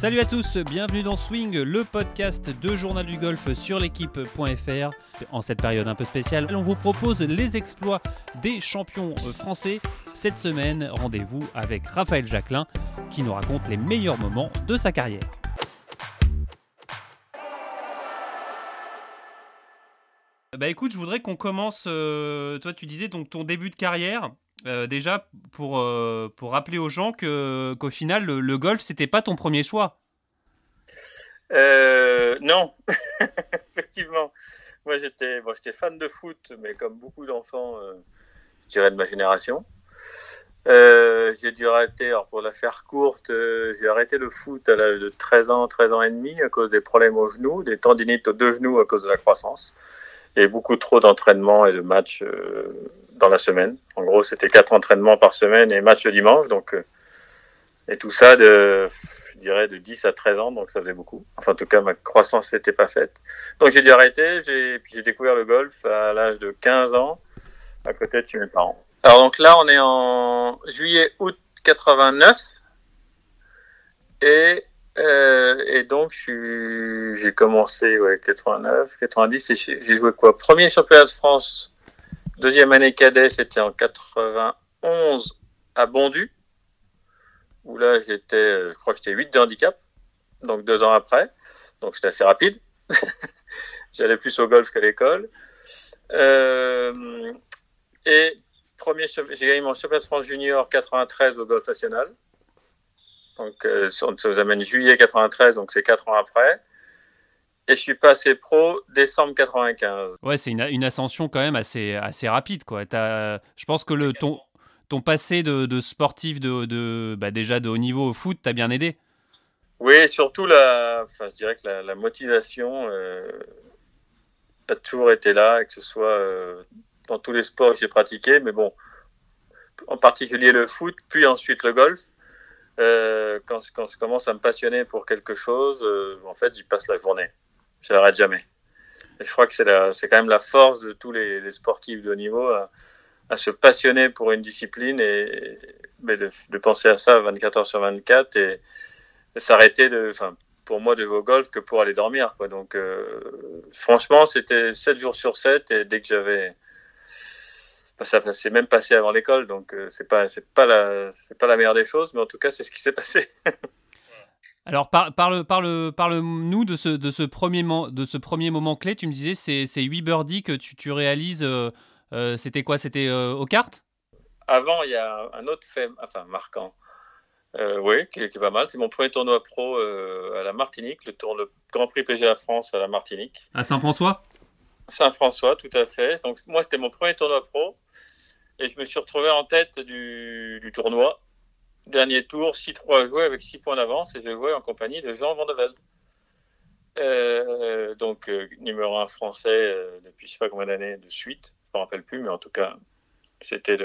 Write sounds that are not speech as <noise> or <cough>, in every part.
Salut à tous, bienvenue dans Swing, le podcast de Journal du Golf sur l'équipe.fr. En cette période un peu spéciale, on vous propose les exploits des champions français. Cette semaine, rendez-vous avec Raphaël Jacquelin qui nous raconte les meilleurs moments de sa carrière. Bah écoute, je voudrais qu'on commence. euh, toi, tu disais donc ton début de carrière. Euh, déjà, pour, euh, pour rappeler aux gens que, qu'au final, le, le golf, c'était pas ton premier choix. Euh, non, <laughs> effectivement. Moi, j'étais bon, fan de foot, mais comme beaucoup d'enfants, je dirais de ma génération. J'ai dû arrêter, alors pour la faire courte, j'ai arrêté le foot à l'âge de 13 ans, 13 ans et demi à cause des problèmes aux genoux, des tendinites aux deux genoux à cause de la croissance, et beaucoup trop d'entraînements et de matchs dans la semaine. En gros, c'était quatre entraînements par semaine et match le dimanche, donc euh, et tout ça de, je dirais, de 10 à 13 ans, donc ça faisait beaucoup. Enfin, en tout cas, ma croissance n'était pas faite. Donc j'ai dû arrêter, j'ai, puis j'ai découvert le golf à l'âge de 15 ans, à côté de chez mes parents. Alors donc là, on est en juillet-août 89, et, euh, et donc j'ai commencé, ouais, 89, 90, et j'ai j'ai joué quoi? Premier championnat de France, deuxième année cadet, c'était en 91 à Bondu où là j'étais, euh, je crois que j'étais 8 de handicap, donc deux ans après, donc j'étais assez rapide. <laughs> J'allais plus au golf qu'à l'école. Euh, et premier, j'ai gagné mon championnat de France junior 93 au golf national. Donc euh, ça ça nous amène juillet 93, donc c'est quatre ans après. Et je suis passé pro décembre 95. Ouais, c'est une, une ascension quand même assez, assez rapide. Quoi. T'as- je pense que le, ton, ton passé de, de sportif de, de, bah déjà de haut niveau au foot t'a bien aidé. Oui, et surtout la, enfin, je dirais que la, la motivation euh, a toujours été là, que ce soit euh, dans tous les sports que j'ai pratiqués, mais bon, en particulier le foot, puis ensuite le golf. Euh, quand, quand je commence à me passionner pour quelque chose, euh, en fait, j'y passe la journée. Je n'arrête jamais. Et je crois que c'est quand même la force de tous les, sportifs de haut niveau à, à se passionner pour une discipline et, de, penser à ça 24 heures sur 24 et, s'arrêter pour moi de jouer au golf que pour aller dormir. Donc, euh, franchement, c'était 7 jours sur 7 et dès que j'avais, enfin, ça s'est même passé avant l'école, donc euh, c'est pas, pas la, pas la meilleure des choses, mais en tout cas, c'est ce qui s'est passé. <laughs> Alors, par- parle, parle, parle-nous de ce, de, ce premier de ce premier moment clé. Tu me disais, c'est, c'est 8 birdies que tu, tu réalises. euh, euh, c'était quoi? C'était euh, aux cartes Avant, il y a un autre fait, enfin marquant, euh, oui, qui, qui est pas mal. C'est mon premier tournoi pro euh, à la Martinique, le, tour, le Grand Prix PGA France à la Martinique. À Saint-François? Saint-François, tout à fait. Donc moi, c'était mon premier tournoi pro et je me suis retrouvé en tête du, du tournoi. Dernier tour, 6-3 à jouer avec 6 points d'avance et je jouais en compagnie de Jean Van de Velde. Euh, donc euh, numéro 1 français euh, depuis je sais pas combien d'années de suite, je me rappelle plus, mais en tout cas, c'était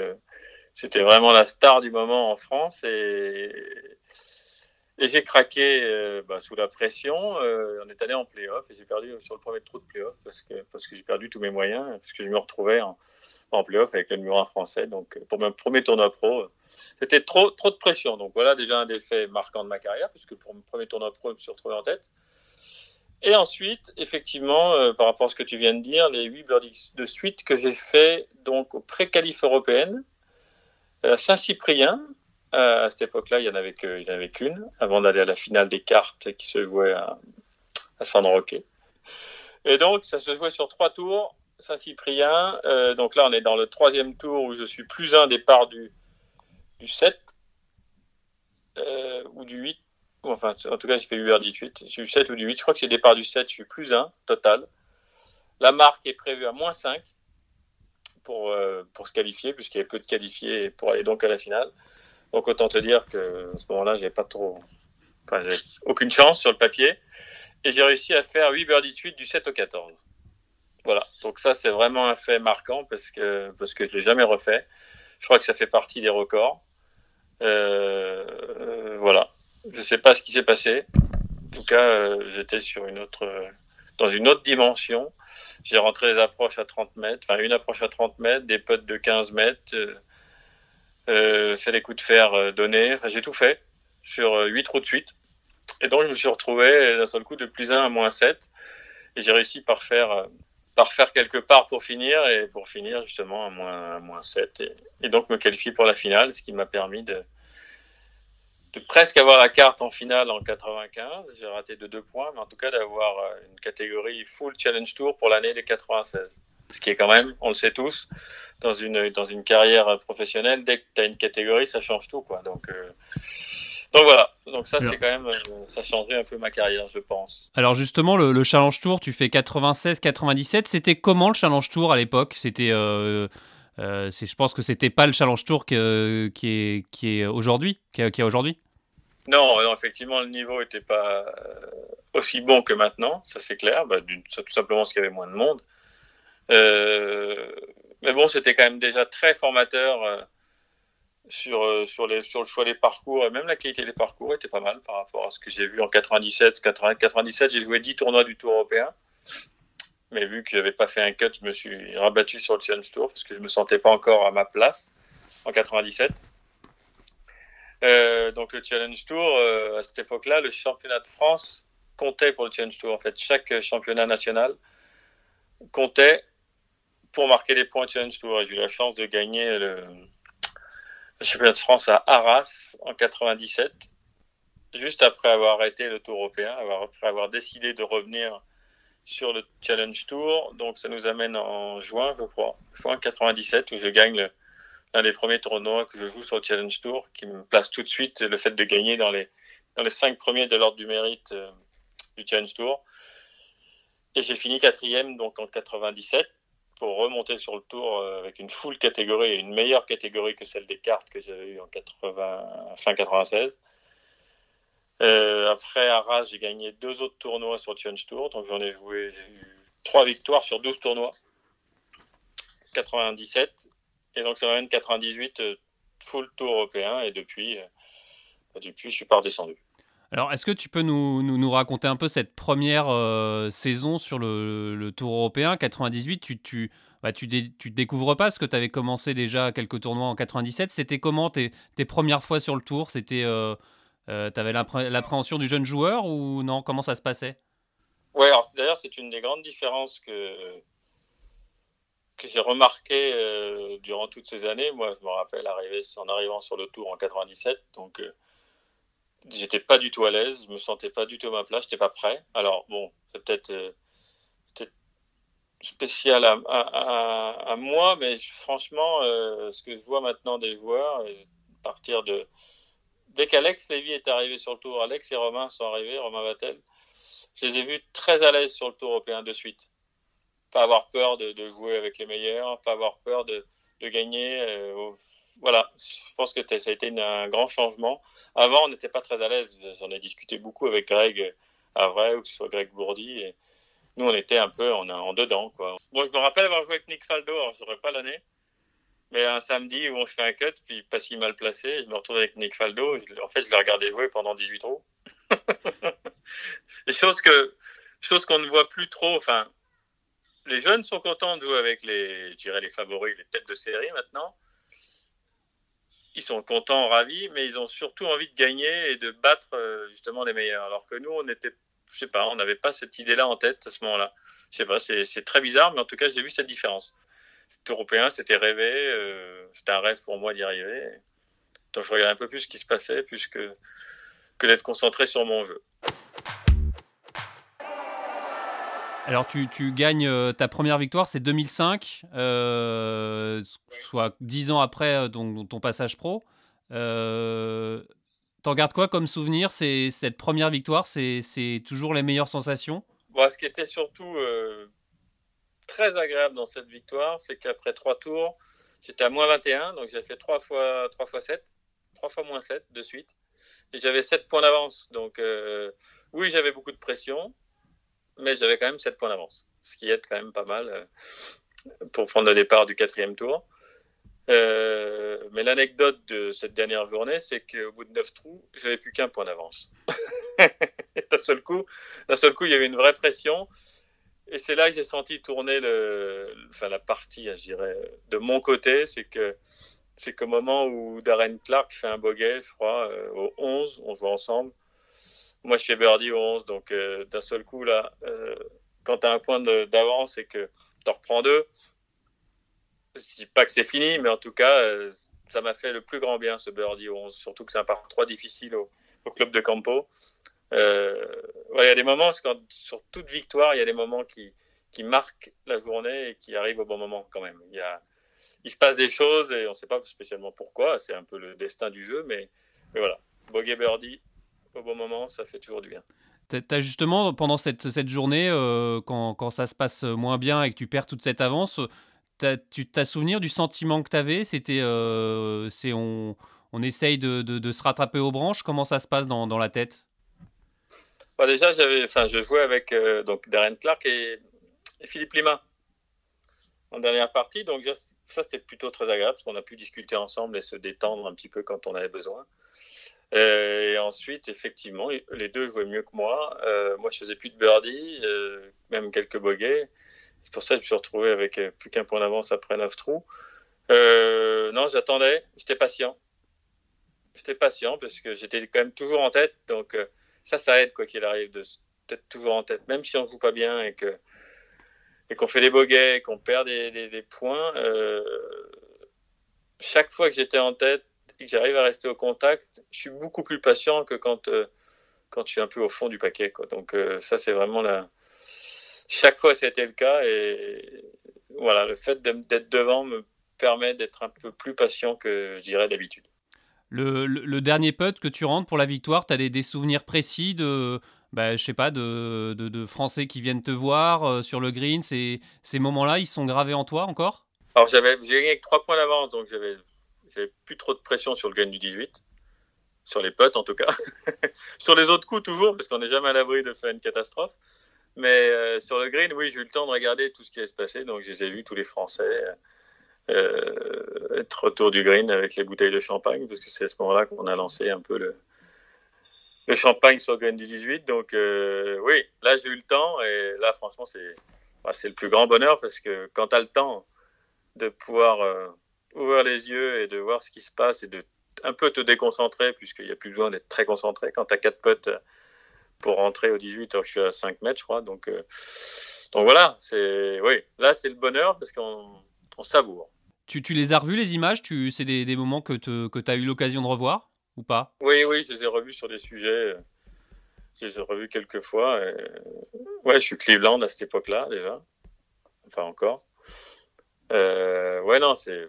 c'était vraiment la star du moment en France et, et j'ai craqué euh, bah, sous la pression. Euh, on est allé en playoff et j'ai perdu sur le premier trou de playoff parce que, parce que j'ai perdu tous mes moyens, parce que je me retrouvais en, en playoff avec le numéro 1 français. Donc pour mon premier tournoi pro, euh, c'était trop, trop de pression. Donc voilà déjà un des faits marquants de ma carrière, puisque pour mon premier tournoi pro, je me suis retrouvé en tête. Et ensuite, effectivement, euh, par rapport à ce que tu viens de dire, les 8 birdies de suite que j'ai fait donc aux pré-qualifs européennes à Saint-Cyprien, euh, à cette époque-là, il n'y en avait qu'une, avant d'aller à la finale des cartes qui se jouait à, à. Et donc, ça se jouait sur trois tours, Saint-Cyprien. euh, donc là, on est dans le troisième tour où je suis plus un départ du, du 7 euh, ou du 8. Ou Enfin, en tout cas, j'ai fait 8 heures 18. J'ai eu 7 ou du 8. Je crois que c'est départ du 7, je suis plus un total. La marque est prévue à moins 5 pour, euh, pour se qualifier, puisqu'il y avait peu de qualifiés pour aller donc à la finale. Donc autant te dire que à ce moment-là, j'avais pas trop, enfin, aucune chance sur le papier. Et j'ai réussi à faire 8 birdies de suite du 7 au 14. Voilà. Donc ça, c'est vraiment un fait marquant parce que, parce que je l'ai jamais refait. Je crois que ça fait partie des records. Euh, voilà. Je sais pas ce qui s'est passé. En tout cas, euh, j'étais sur une autre, dans une autre dimension. J'ai rentré les approches à 30 mètres, enfin une approche à 30 mètres, des putts de 15 mètres, euh, fait les coups de fer euh, donnés. J'ai tout fait sur euh, 8 trous de suite. Et donc, je me suis retrouvé d'un seul coup de plus 1 à moins 7. Et j'ai réussi par faire, par faire quelque part pour finir, et pour finir justement à moins, moins 7. Et, donc me qualifier pour la finale, ce qui m'a permis de, de presque avoir la carte en finale en 95. J'ai raté de deux points, mais en tout cas d'avoir une catégorie full challenge tour pour l'année des 96. Ce qui est quand même, on le sait tous, dans une, dans une carrière professionnelle, dès que tu as une catégorie, ça change tout. Quoi. Donc, euh, donc voilà, donc ça, c'est quand même, euh, ça un peu ma carrière, je pense. Alors justement, le, Challenge Tour, tu fais 96-97. C'était comment le Challenge Tour à l'époque? C'était. Euh, je pense que c'était pas le Challenge Tour qui est, qui est aujourd'hui, qui est, aujourd'hui? Non, non, effectivement, le niveau n'était pas aussi bon que maintenant, ça c'est clair. Bah, tout simplement parce qu'il y avait moins de monde. Euh, mais bon, c'était quand même déjà très formateur euh, sur, euh, sur, le choix des parcours. Et même la qualité des parcours était pas mal par rapport à ce que j'ai vu en 97. 97, j'ai joué 10 tournois du Tour européen. Mais vu que j'avais pas fait un cut, je me suis rabattu sur le Challenge Tour parce que je me sentais pas encore à ma place en 97. Euh, donc le Challenge Tour, à cette époque-là, le championnat de France comptait pour le Challenge Tour. En fait, chaque championnat national comptait pour marquer des points Challenge Tour. J'ai eu la chance de gagner le, championnat de France à Arras en 97, juste après avoir arrêté le Tour européen, après avoir décidé de revenir sur le Challenge Tour. Donc ça nous amène en juin, je crois, juin 97, où je gagne l'un des premiers tournois que je joue sur le Challenge Tour, qui me place tout de suite le fait de gagner dans les, dans les cinq premiers de l'ordre du mérite euh, du Challenge Tour. Et j'ai fini quatrième donc en 97 pour remonter sur le tour euh, avec une full catégorie et une meilleure catégorie que celle des cartes que j'avais eu en 80, fin 96. Euh, après Arras, j'ai gagné deux autres tournois sur Challenge Tour, donc j'en ai joué, j'ai eu trois victoires sur 12 tournois. 97, et donc ça m'amène 98 euh, full tour européen, et depuis, depuis je suis pas redescendu. Alors, est-ce que tu peux nous, nous, raconter un peu cette première euh, saison sur le, Tour européen? 98 Tu tu, bah, tu, tu découvres pas parce que tu avais commencé déjà quelques tournois en 97. C'était comment tes, tes premières fois sur le Tour? C'était euh, euh Tu avais l'appréhension du jeune joueur ou non? Comment ça se passait? Oui, d'ailleurs, c'est une des grandes différences que, que j'ai remarqué euh, durant toutes ces années. Moi, je me rappelle arriver, en arrivant sur le Tour en 97. Donc j'étais pas du tout à l'aise, je me sentais pas du tout à ma place, j'étais pas prêt. Alors bon, c'est peut-être euh, spécial à, à, moi, mais franchement, euh, ce que je vois maintenant des joueurs, à partir de dès qu'Alex Lévy est arrivé sur le tour, Alex et Romain sont arrivés, Romain Vatel, je les ai vus très à l'aise sur le tour européen de suite. Pas avoir peur de, jouer avec les meilleurs, pas avoir peur de, gagner. Euh, voilà, je pense que ça a été un grand changement. Avant, on n'était pas très à l'aise. J'en ai discuté beaucoup avec Greg Avray ou que ce soit Greg Bourdi. Nous, on était un peu en, dedans. Quoi. Moi, je me rappelle avoir joué avec Nick Faldo. Alors, je n'aurais pas l'année. Mais un samedi où fais un cut, puis pas si mal placé, je me retrouve avec Nick Faldo. en fait, je l'ai regardé jouer pendant 18 trous. <laughs> Des choses que, choses qu'on ne voit plus trop. Enfin, les jeunes sont contents de jouer avec les, je dirais les favoris, les têtes de série maintenant. Ils sont contents, ravis, mais ils ont surtout envie de gagner et de battre euh, justement les meilleurs. Alors que nous, on était, je sais pas, on n'avait pas cette idée-là en tête à ce moment-là. Je sais pas, c'est très bizarre, mais en tout cas, j'ai vu cette différence. C'était européen, c'était rêvé, euh, c'était un rêve pour moi d'y arriver. Donc je regardais un peu plus ce qui se passait, plus que, que d'être concentré sur mon jeu. Alors tu, gagnes euh, ta première victoire, c'est 2005, euh, soit 10 ans après euh, ton, passage pro. T'en gardes quoi comme souvenir C'est cette première victoire, c'est toujours les meilleures sensations? Ce qui était surtout très agréable dans cette victoire, c'est qu'après trois tours, j'étais à moins 21, donc j'ai fait 3 fois, 3 fois 7, 3 fois moins 7 de suite. J'avais 7 points d'avance. Donc oui, j'avais beaucoup de pression mais j'avais quand même 7 points d'avance, ce qui aide quand même pas mal euh, pour prendre le départ du quatrième tour. Euh, mais l'anecdote de cette dernière journée, c'est qu'au bout de 9 trous, j'avais plus qu'un point d'avance. <laughs> d'un seul coup, d'un seul coup, il y avait une vraie pression. Et c'est là que j'ai senti tourner le, enfin, la partie, je dirais, de mon côté. C'est que c'est qu'au moment où Darren Clark fait un bogey, je crois, euh, au 11, on joue ensemble, moi, je fais birdie au 11, donc d'un seul coup, là, quand tu as un point d'avance et que tu en reprends deux, je dis pas que c'est fini, mais en tout cas, ça m'a fait le plus grand bien ce birdie au 11, surtout que c'est un par 3 difficile au, club de Campo. Euh, il y a des moments, sur toute victoire, il y a des moments qui, qui marquent la journée et qui arrivent au bon moment quand même. Il, y a, il se passe des choses et on ne sait pas spécialement pourquoi, c'est un peu le destin du jeu, mais, mais voilà, bogey birdie au bon moment, ça fait toujours du bien. Tu as justement, pendant cette, cette journée, euh, quand, quand, ça se passe moins bien et que tu perds toute cette avance, tu t'as souvenir du sentiment que tu avais C'était, euh, c'est on, on essaye de, de, se rattraper aux branches? Comment ça se passe dans, dans la tête? Bah, Déjà, j'avais, enfin, je jouais avec euh, donc Darren Clark et, Philippe Lima en dernière partie. Donc ça, c'était plutôt très agréable parce qu'on a pu discuter ensemble et se détendre un petit peu quand on avait besoin. Euh, et ensuite, effectivement, les deux jouaient mieux que moi. moi, je faisais plus de birdie, même quelques bogeys. C'est pour ça que je me suis retrouvé avec euh, plus qu'un point d'avance après 9 trous. Euh, non, j'attendais, j'étais patient. J'étais patient parce que j'étais quand même toujours en tête. Donc euh, ça, ça aide quoi qu'il arrive d'être toujours en tête. Même si on ne joue pas bien et que et qu'on fait des bogeys, qu'on perd des, points, chaque fois que j'étais en tête et que j'arrive à rester au contact, je suis beaucoup plus patient que quand, quand je suis un peu au fond du paquet. Quoi. Donc ça, c'est vraiment la, chaque fois, c'était le cas. Et voilà, le fait d'être devant me permet d'être un peu plus patient que je dirais d'habitude. Le, dernier putt que tu rentres pour la victoire, tu as des, souvenirs précis de, bah, je sais pas, de, de, Français qui viennent te voir euh, sur le green Ces, ces moments-là, ils sont gravés en toi encore? Alors, j'avais, j'ai gagné avec 3 points d'avance, donc j'avais, j'avais plus trop de pression sur le green du 18. Sur les putts, en tout cas. <laughs> sur les autres coups, toujours, parce qu'on n'est jamais à l'abri de faire une catastrophe. Mais euh, sur le green, oui, j'ai eu le temps de regarder tout ce qui allait se passer. Donc, j'ai vu tous les Français euh, être autour du green avec les bouteilles de champagne, parce que c'est à ce moment-là qu'on a lancé un peu le, champagne sur le green du 18. Donc, euh, oui, là, j'ai eu le temps. Et là, franchement, c'est bah, le plus grand bonheur, parce que quand tu as le temps de pouvoir ouvrir les yeux et de voir ce qui se passe et de un peu te déconcentrer, puisqu'il n'y a plus besoin d'être très concentré. Quand tu as quatre potes pour rentrer au 18. je suis à 5 mètres, je crois. Donc, euh, donc voilà, c'est oui, là c'est le bonheur parce qu'on on savoure. Tu, tu, les as revus les images? Tu, C'est des, des, moments que tu que as eu l'occasion de revoir ou pas? Oui, oui, je les ai revus sur des sujets. Je les ai revus quelques fois. Ouais, je suis Cleveland à cette époque-là déjà. Enfin encore. Euh, ouais, non, c'est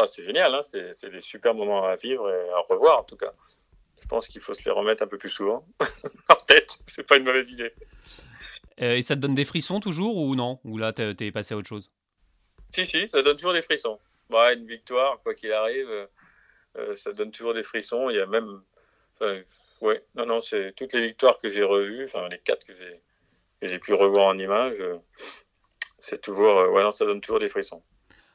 bah, c'est génial. Hein c'est des super moments à vivre et à revoir en tout cas je pense qu'il faut se les remettre un peu plus souvent <laughs> en tête. C'est pas une mauvaise idée. Euh, et ça te donne des frissons toujours ou non? Ou là, t'es passé à autre chose? Si, si, ça donne toujours des frissons. Bah, une victoire, quoi qu'il arrive, euh, euh, ça donne toujours des frissons. Il y a même. ouais, non, non, c'est toutes les victoires que j'ai revues, enfin, les quatre que j'ai pu revoir en image, c'est toujours. ouais, non, ça donne toujours des frissons.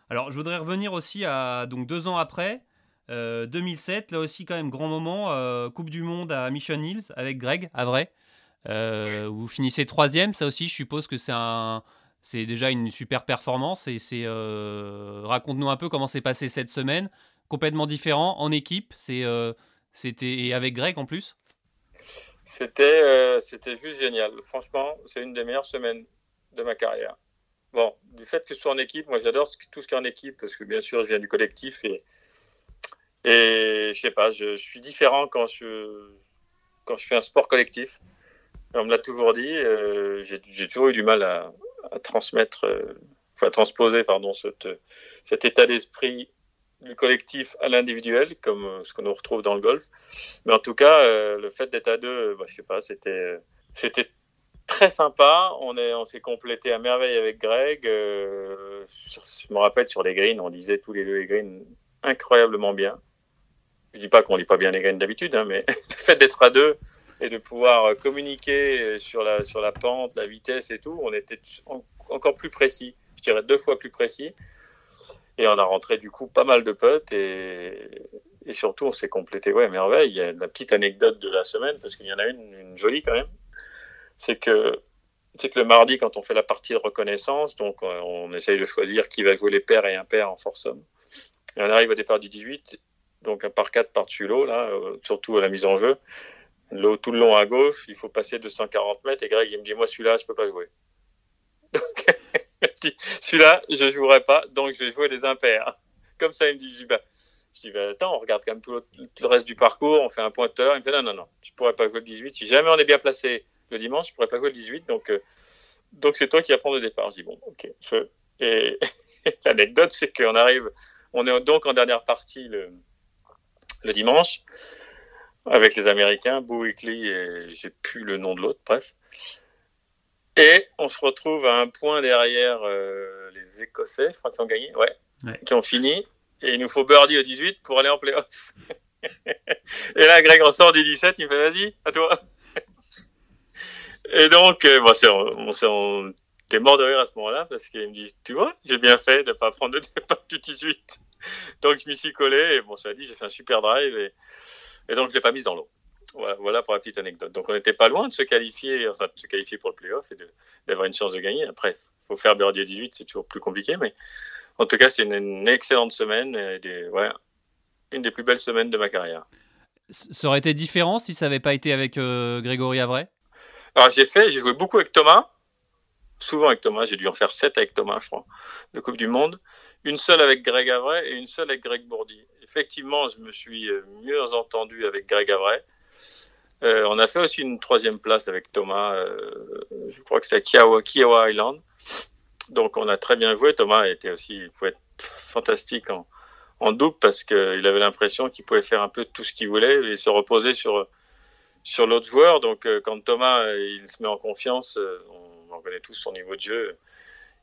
Alors, je voudrais revenir aussi à donc deux ans après. 2007, euh, là aussi quand même grand moment, euh, Coupe du Monde à Mission Hills avec Greg, à vrai. Euh, vous finissez troisième, ça aussi je suppose que c'est un, c'est déjà une super performance et c'est raconte-nous un peu comment s'est passé cette semaine, complètement différent en équipe, c'est c'était et avec Greg en plus? C'était c'était juste génial, franchement c'est une des meilleures semaines de ma carrière. Bon, du fait que ce soit en équipe, moi j'adore tout ce qui est en équipe parce que bien sûr je viens du collectif et et je sais pas, je, suis différent quand je, fais un sport collectif. On me l'a toujours dit, euh, j'ai toujours eu du mal à, transmettre, euh, à transposer pardon, cet état d'esprit du collectif à l'individuel, comme euh, ce qu'on retrouve dans le golf. Mais en tout cas, le fait d'être à deux, bah, je sais pas, c'était très sympa. On est, on s'est complété à merveille avec Greg. je me rappelle sur les greens, on disait tous les deux les greens incroyablement bien. Je dis pas qu'on lit pas bien les graines d'habitude, hein, mais <laughs> le fait d'être à deux et de pouvoir communiquer sur la, sur la pente, la vitesse et tout, on était encore plus précis. Je dirais deux fois plus précis. Et on a rentré du coup pas mal de potes et, surtout on s'est complété. Ouais, merveille. Il y a la petite anecdote de la semaine, parce qu'il y en a une jolie quand même. C'est que, c'est que le mardi, quand on fait la partie de reconnaissance, donc on essaye de choisir qui va jouer les paires et impaires en. Et on arrive au départ du 18 donc un par 4 par-dessus l'eau, là, euh, surtout à la mise en jeu. l'eau tout le long à gauche, il faut passer 240 mètres. Et Greg, il me dit, moi, celui-là, je peux pas jouer. <laughs> <laughs> Celui-là, je jouerai pas, donc je vais jouer des impairs. <laughs> Comme ça, il me dit, bah, je dis, bah, attends, on regarde quand même tout le, reste du parcours, on fait un pointeur. Il me fait, non, non, non, je pourrais pas jouer le 18. Si jamais on est bien placé le dimanche, je pourrais pas jouer le 18. Donc, euh, donc c'est toi qui apprends le départ. Je dis, bon, ok. Et <laughs> l'anecdote, c'est qu'on arrive, on est donc en dernière partie le, le dimanche avec les Américains, Boo Weekly et j'ai plus le nom de l'autre, bref. Et on se retrouve à un point derrière euh, les Écossais, je crois qu'ils ont gagné, ouais, qui ont fini. Et il nous faut birdie au 18 pour aller en playoff. <laughs> et là, Greg ressort du 17, il me fait vas-y, à toi. Et donc, euh, bon, c'est, on, t'es mort de rire à ce moment-là parce qu'il me dit tu vois, j'ai bien fait de ne pas prendre le <laughs> départ du 18. donc, je m'y suis collé et bon, ça a dit, j'ai fait un super drive et, donc je l'ai pas mise dans l'eau. Voilà, pour la petite anecdote. Donc on n'était pas loin de se qualifier, se qualifier pour le playoff et d'avoir une chance de gagner. Après, il faut faire birdie 18, c'est toujours plus compliqué, mais en tout cas, c'est une, excellente semaine, et une des plus belles semaines de ma carrière. Ça aurait été différent si ça n'avait pas été avec euh, Grégory Avray Alors j'ai fait, j'ai joué beaucoup avec Thomas, souvent avec Thomas, j'ai dû en faire 7 avec Thomas, je crois, de Coupe du Monde. Une seule avec Greg Avray et une seule avec Greg Bourdi. Effectivement, je me suis euh, mieux entendu avec Greg Avray. Euh, on a fait aussi une troisième place avec Thomas, euh, je crois que c'était à Kiowa, Island. Donc on a très bien joué. Thomas était aussi, il pouvait être fantastique en, en double parce qu'il avait l'impression qu'il pouvait faire un peu tout ce qu'il voulait et se reposer sur, sur l'autre joueur. Donc quand Thomas il se met en confiance, on, on connaît tous son niveau de jeu,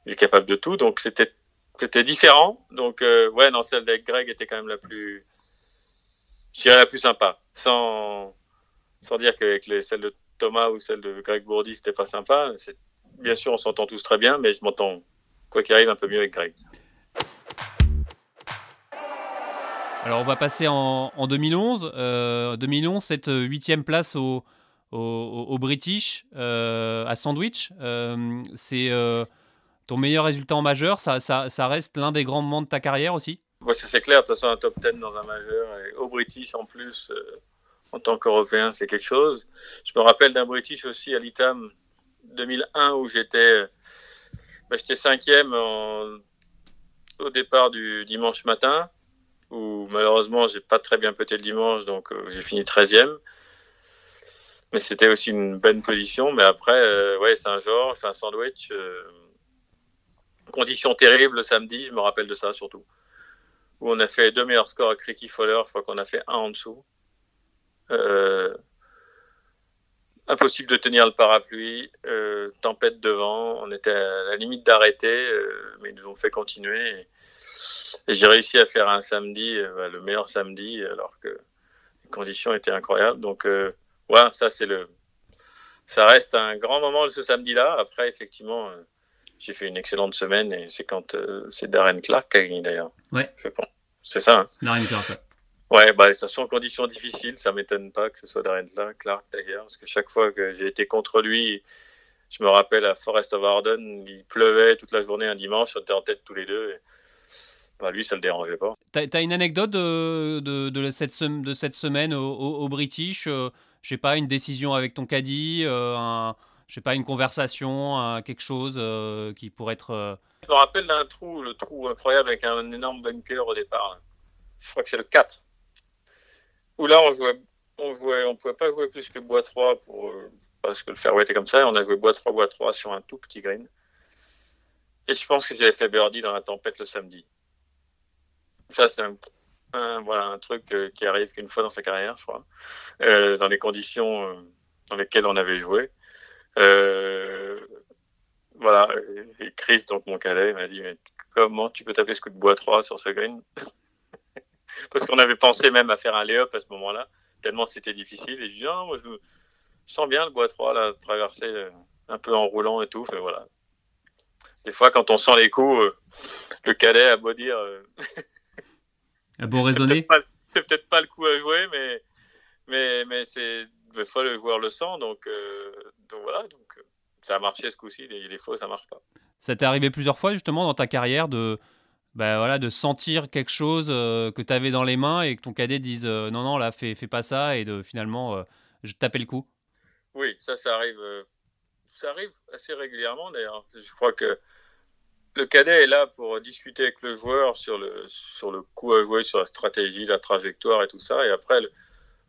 il est capable de tout. Donc c'était c'était différent. Donc, euh, ouais, non, celle avec Greg était quand même la plus, je dirais la plus sympa. Sans, sans dire qu'avec celle de Thomas ou celle de Greg Bourdi, c'était pas sympa. Bien sûr, on s'entend tous très bien, mais je m'entends, quoi qu'il arrive, un peu mieux avec Greg. Alors, on va passer en, 2011. 2011, cette huitième place au, British, euh, à Sandwich. Euh, c'est ton meilleur résultat en majeur, ça, reste l'un des grands moments de ta carrière aussi? Oui, c'est clair. De toute façon, un top 10 dans un majeur, et au British en plus, euh, en tant qu'Européen, c'est quelque chose. Je me rappelle d'un British aussi à l'ITAM 2001 où j'étais bah, j'étais cinquième au départ du dimanche matin, où malheureusement, j'ai pas très bien pété le dimanche, donc euh, j'ai fini 13e. Mais c'était aussi une bonne position. Mais après, euh, ouais, Saint-Georges, un sandwich. Conditions terribles le samedi, je me rappelle de ça surtout. Où on a fait deux meilleurs scores avec Ricky Fowler, je crois qu'on a fait un en dessous. Euh, impossible de tenir le parapluie, euh, tempête de vent, on était à la limite d'arrêter, euh, mais ils nous ont fait continuer. J'ai réussi à faire un samedi, bah, le meilleur samedi, alors que les conditions étaient incroyables. Donc, ouais, ça c'est le, ça reste un grand moment ce samedi-là. Après, effectivement j'ai fait une excellente semaine et c'est quand euh, c'est Darren Clark qui a gagné d'ailleurs. Ouais. C'est ça. Hein Darren Clark. Ouais, bah, de toute façon, conditions difficiles, ça m'étonne pas que ce soit Darren Clark d'ailleurs, parce que chaque fois que j'ai été contre lui, je me rappelle à Forest of Arden, il pleuvait toute la journée un dimanche, on était en tête tous les deux. Et... Bah, lui, ça le dérangeait pas. T'as as une anecdote de, de, de, cette, de cette semaine au, au, British euh, Je sais pas, une décision avec ton caddie, euh, un je sais pas, une conversation, quelque chose euh, qui pourrait être. Euh, je me rappelle d'un trou, le trou incroyable avec un énorme bunker au départ. Je crois que c'est le 4. Où là, on jouait, on jouait, on pouvait pas jouer plus que bois 3 pour, euh, parce que le fairway était comme ça. On a joué bois 3, bois 3 sur un tout petit green. Et je pense que j'avais fait birdie dans la tempête le samedi. Ça, c'est un, voilà, un truc qui arrive qu'une fois dans sa carrière, je crois, dans les conditions dans lesquelles on avait joué. Euh, voilà. Et Chris, donc mon cadet, m'a dit mais comment tu peux taper ce coup de bois 3 sur ce green? <laughs> Parce qu'on avait pensé même à faire un lay-up à ce moment-là, tellement c'était difficile. Et je dis non, moi je, sens bien le bois 3 là, traverser euh, un peu en roulant et tout. Fait, voilà. Des fois, quand on sent les coups, euh, le cadet a beau dire. a beau raisonner. C'est peut-être pas, le coup à jouer, mais, mais, mais c'est des fois le joueur le sent, donc, euh, donc voilà, donc euh, ça a marché ce coup-ci, les, les fois ça marche pas. Ça t'est arrivé plusieurs fois justement dans ta carrière de, bah, voilà, de sentir quelque chose euh, que tu avais dans les mains et que ton cadet dise non, non, là, fais, fais pas ça et de finalement je tapais le coup? Oui, ça, ça arrive, ça arrive assez régulièrement d'ailleurs. Je crois que le cadet est là pour discuter avec le joueur sur le, sur le coup à jouer, sur la stratégie, la trajectoire et tout ça. Et après,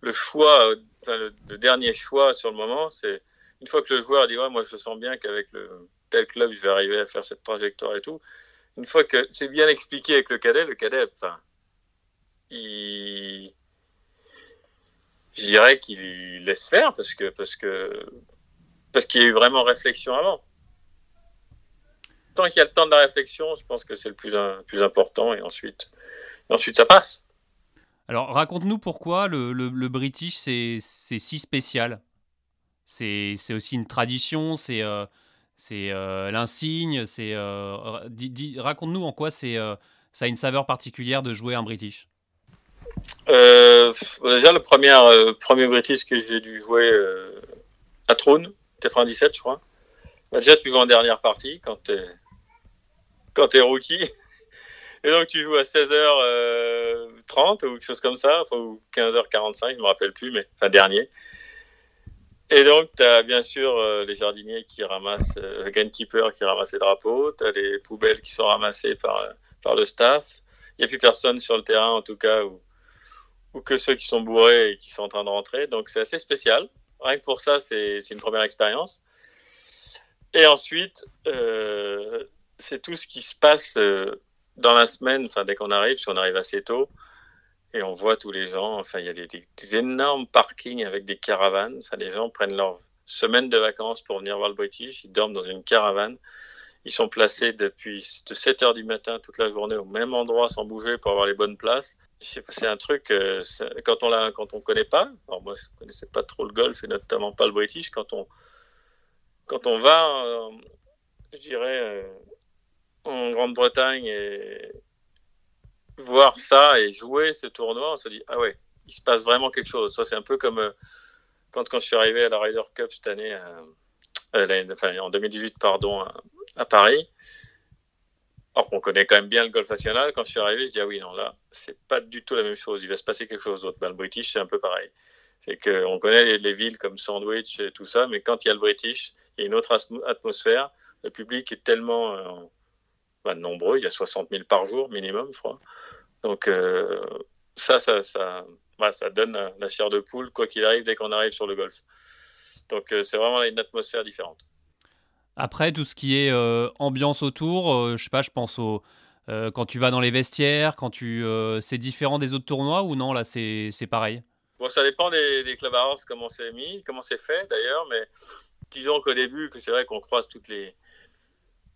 le, choix, le, dernier choix sur le moment, c'est une fois que le joueur dit ouais, moi je sens bien qu'avec tel club je vais arriver à faire cette trajectoire et tout. Une fois que c'est bien expliqué avec le cadet, le cadet, enfin, il, je dirais qu'il laisse faire parce que parce que parce qu'il y a eu vraiment réflexion avant tant qu'il y a le temps de la réflexion, je pense que c'est le plus, plus important et ensuite, ensuite ça passe. Alors raconte-nous pourquoi le, le, British c'est si spécial. C'est aussi une tradition, c'est euh, euh, l'insigne, c'est euh, raconte-nous en quoi c'est ça a une saveur particulière de jouer un British. déjà le premier premier British que j'ai dû jouer à Trône 97 je crois. Bah, déjà tu joues en dernière partie quand tu es quand es rookie. Et donc, tu joues à 16h30 euh, ou quelque chose comme ça, ou 15h45, je ne me rappelle plus, mais enfin, dernier. Et donc, tu as bien sûr euh, les jardiniers qui ramassent, euh, le gamekeeper qui ramasse les drapeaux, tu as les poubelles qui sont ramassées par, par le staff. Il n'y a plus personne sur le terrain, en tout cas, ou, ou que ceux qui sont bourrés et qui sont en train de rentrer. Donc, c'est assez spécial. Rien que pour ça, c'est une première expérience. Et ensuite, euh, c'est tout ce qui se passe euh, dans la semaine, enfin, dès qu'on arrive, si on arrive assez tôt, et on voit tous les gens, enfin, il y a des, énormes parkings avec des caravanes, enfin, les gens prennent leur semaine de vacances pour venir voir le British, ils dorment dans une caravane, ils sont placés depuis de 7 heures du matin toute la journée au même endroit sans bouger pour avoir les bonnes places. C'est un truc, euh, quand on l'a, quand on connaît pas, alors moi je connaissais pas trop le golf et notamment pas le British, quand on, quand on va, euh, je dirais, en Grande-Bretagne et voir ça et jouer ce tournoi, on se dit ah ouais, il se passe vraiment quelque chose. Ça c'est un peu comme euh, quand, quand je suis arrivé à la Ryder Cup cette année, enfin, en 2018 pardon, à, Paris. Alors qu'on connaît quand même bien le golf national, quand je suis arrivé, je dis ah oui non là c'est pas du tout la même chose. Il va se passer quelque chose d'autre. Ben, le British c'est un peu pareil. C'est qu'on connaît les, villes comme Sandwich et tout ça, mais quand il y a le British, il y a une autre atmosphère. Le public est tellement euh, bah, nombreux, il y a 60 000 par jour minimum, je crois. Donc euh, ça, ça, ça, bah, ça donne la chair de poule, quoi qu'il arrive, dès qu'on arrive sur le golf. Donc euh, c'est vraiment une atmosphère différente. Après, tout ce qui est euh, ambiance autour, je sais pas, je pense au... quand tu vas dans les vestiaires, quand tu, c'est différent des autres tournois ou non là c'est pareil? Bon, ça dépend des, des clubhouses comment c'est mis, comment c'est fait d'ailleurs, mais disons qu'au début, que c'est vrai qu'on croise toutes les,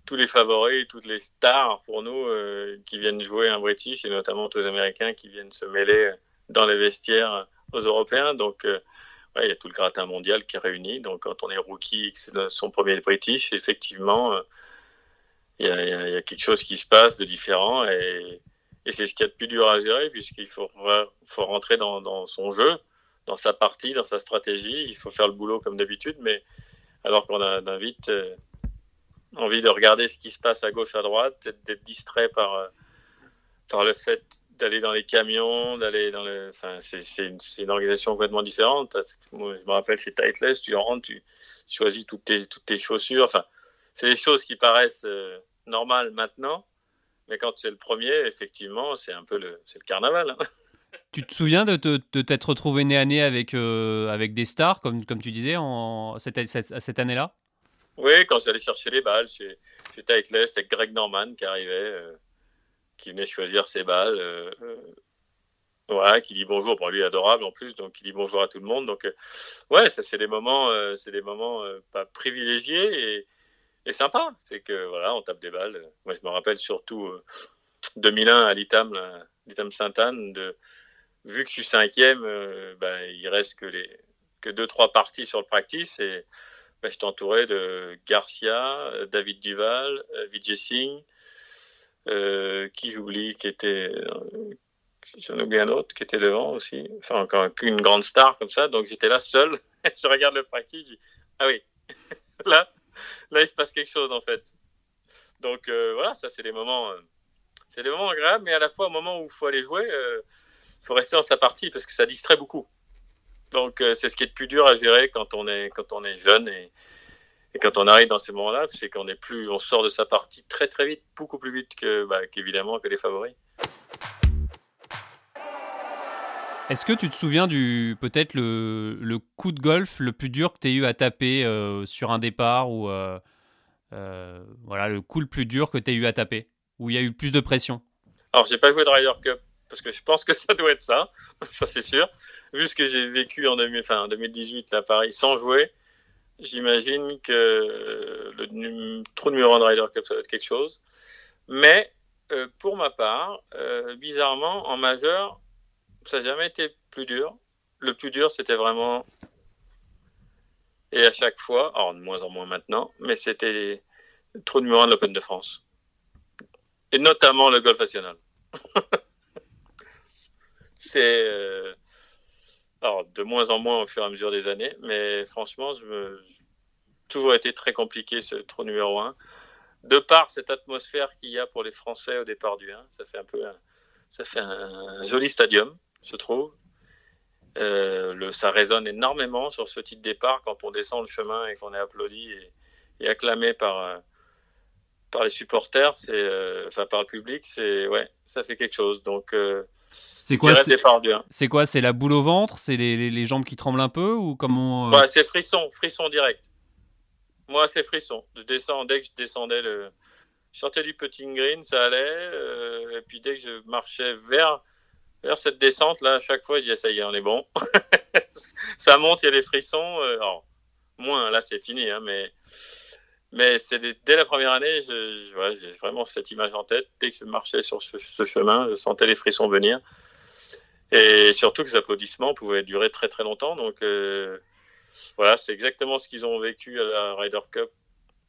tous les favoris, toutes les stars pour nous euh, qui viennent jouer un British et notamment tous les Américains qui viennent se mêler dans les vestiaires aux Européens. Donc, euh, il y a tout le gratin mondial qui est réuni. Donc, quand on est rookie son premier British, effectivement, euh, il y, a, quelque chose qui se passe de différent et, c'est ce qu'il y a de plus dur à gérer puisqu'il faut, rentrer dans, son jeu, dans sa partie, dans sa stratégie. Il faut faire le boulot comme d'habitude, mais alors qu'on a, a vite envie de regarder ce qui se passe à gauche, à droite, d'être distrait par, euh, par le fait d'aller dans les camions, d'aller dans le. Enfin, c'est une, une, organisation complètement différente. Moi, je me rappelle chez Titleist, tu rentres, tu choisis toutes tes, toutes tes chaussures. Enfin, c'est des choses qui paraissent euh, normales maintenant, mais quand c'est le premier, effectivement, c'est un peu le, le carnaval. Hein. <laughs> Tu te souviens de, de, t'être retrouvé nez à nez avec, euh, avec des stars, comme, comme tu disais, en, cette, cette, cette année-là? Oui, quand j'allais chercher les balles, j'étais avec Les, c'est Greg Norman qui arrivait, euh, qui venait choisir ses balles. Euh, euh, qui dit bonjour. Bon, lui, adorable en plus, donc il dit bonjour à tout le monde. Donc, ouais, ça, c'est des moments, c'est des moments pas privilégiés et, et sympas. C'est que, voilà, on tape des balles. Moi, je me rappelle surtout 2001 à l'ITAM, l'ITAM Sainte-Anne, de, vu que je suis cinquième, ben, il reste que les que deux, trois parties sur le practice et bah, je t'entourais de Garcia, euh, David Duval, euh, Vijay Singh, euh, qui j'oublie, qui était. J'en oublie un autre qui était devant aussi. Enfin, encore une grande star comme ça. Donc j'étais là seul. <laughs> je regarde le practice. Je dis, ah oui, <laughs> là, là, il se passe quelque chose en fait. Donc voilà, ça, c'est des moments. c'est des moments agréables, mais à la fois, au moment où il faut aller jouer, il faut rester dans sa partie parce que ça distrait beaucoup. Donc c'est ce qui est le plus dur à gérer quand on est, quand on est jeune et, et quand on arrive dans ces moments-là, c'est qu'on est plus, on sort de sa partie très très vite, beaucoup plus vite que, bah, qu'évidemment que les favoris. Est-ce que tu te souviens du peut-être le, le, coup de golf le plus dur que tu as eu à taper euh, sur un départ ou euh, euh, voilà le coup le plus dur que tu as eu à taper où il y a eu plus de pression? Alors j'ai pas joué de Ryder Cup parce que je pense que <laughs> ça doit être ça, ça c'est sûr. Vu ce que j'ai vécu en, 2018 à Paris sans jouer, J'imagine que le trou numéro 1 de Ryder Cup, ça doit être quelque chose. Mais euh, pour ma part, euh, bizarrement, en majeur, ça n'a jamais été plus dur. Le plus dur, c'était vraiment. Et à chaque fois, alors de moins en moins maintenant, mais c'était le trou numéro 1 de l'Open de France. Et notamment le Golf National. <laughs> C'est. Euh, de moins en moins au fur et à mesure des années, mais franchement, je me, toujours été très compliqué ce trou numéro 1. De par cette atmosphère qu'il y a pour les Français au départ du 1, ça fait un peu ça fait un, joli stadium, je trouve. Euh, ça résonne énormément sur ce petit départ quand on descend le chemin et qu'on est applaudi et, et acclamé par, euh, par les supporters, c'est euh, enfin par le public, c'est ouais, ça fait quelque chose. Donc euh, c'est quoi C'est quoi C'est la boule au ventre C'est les, les, jambes qui tremblent un peu ou comment euh? C'est frisson, frisson direct. Moi, c'est frisson. Je descends dès que je descendais le, je sortais du putting green, ça allait. et puis dès que je marchais vers vers cette descente là, à chaque fois, je dis ça y est, on est bon. <laughs> ça monte, il y a les frissons. alors, moins là, c'est fini, hein, mais mais dès la première année, j'ai vraiment cette image en tête. Dès que je marchais sur ce, chemin, je sentais les frissons venir. Et surtout que les applaudissements pouvaient durer très très longtemps. Donc euh, voilà, c'est exactement ce qu'ils ont vécu à la Ryder Cup,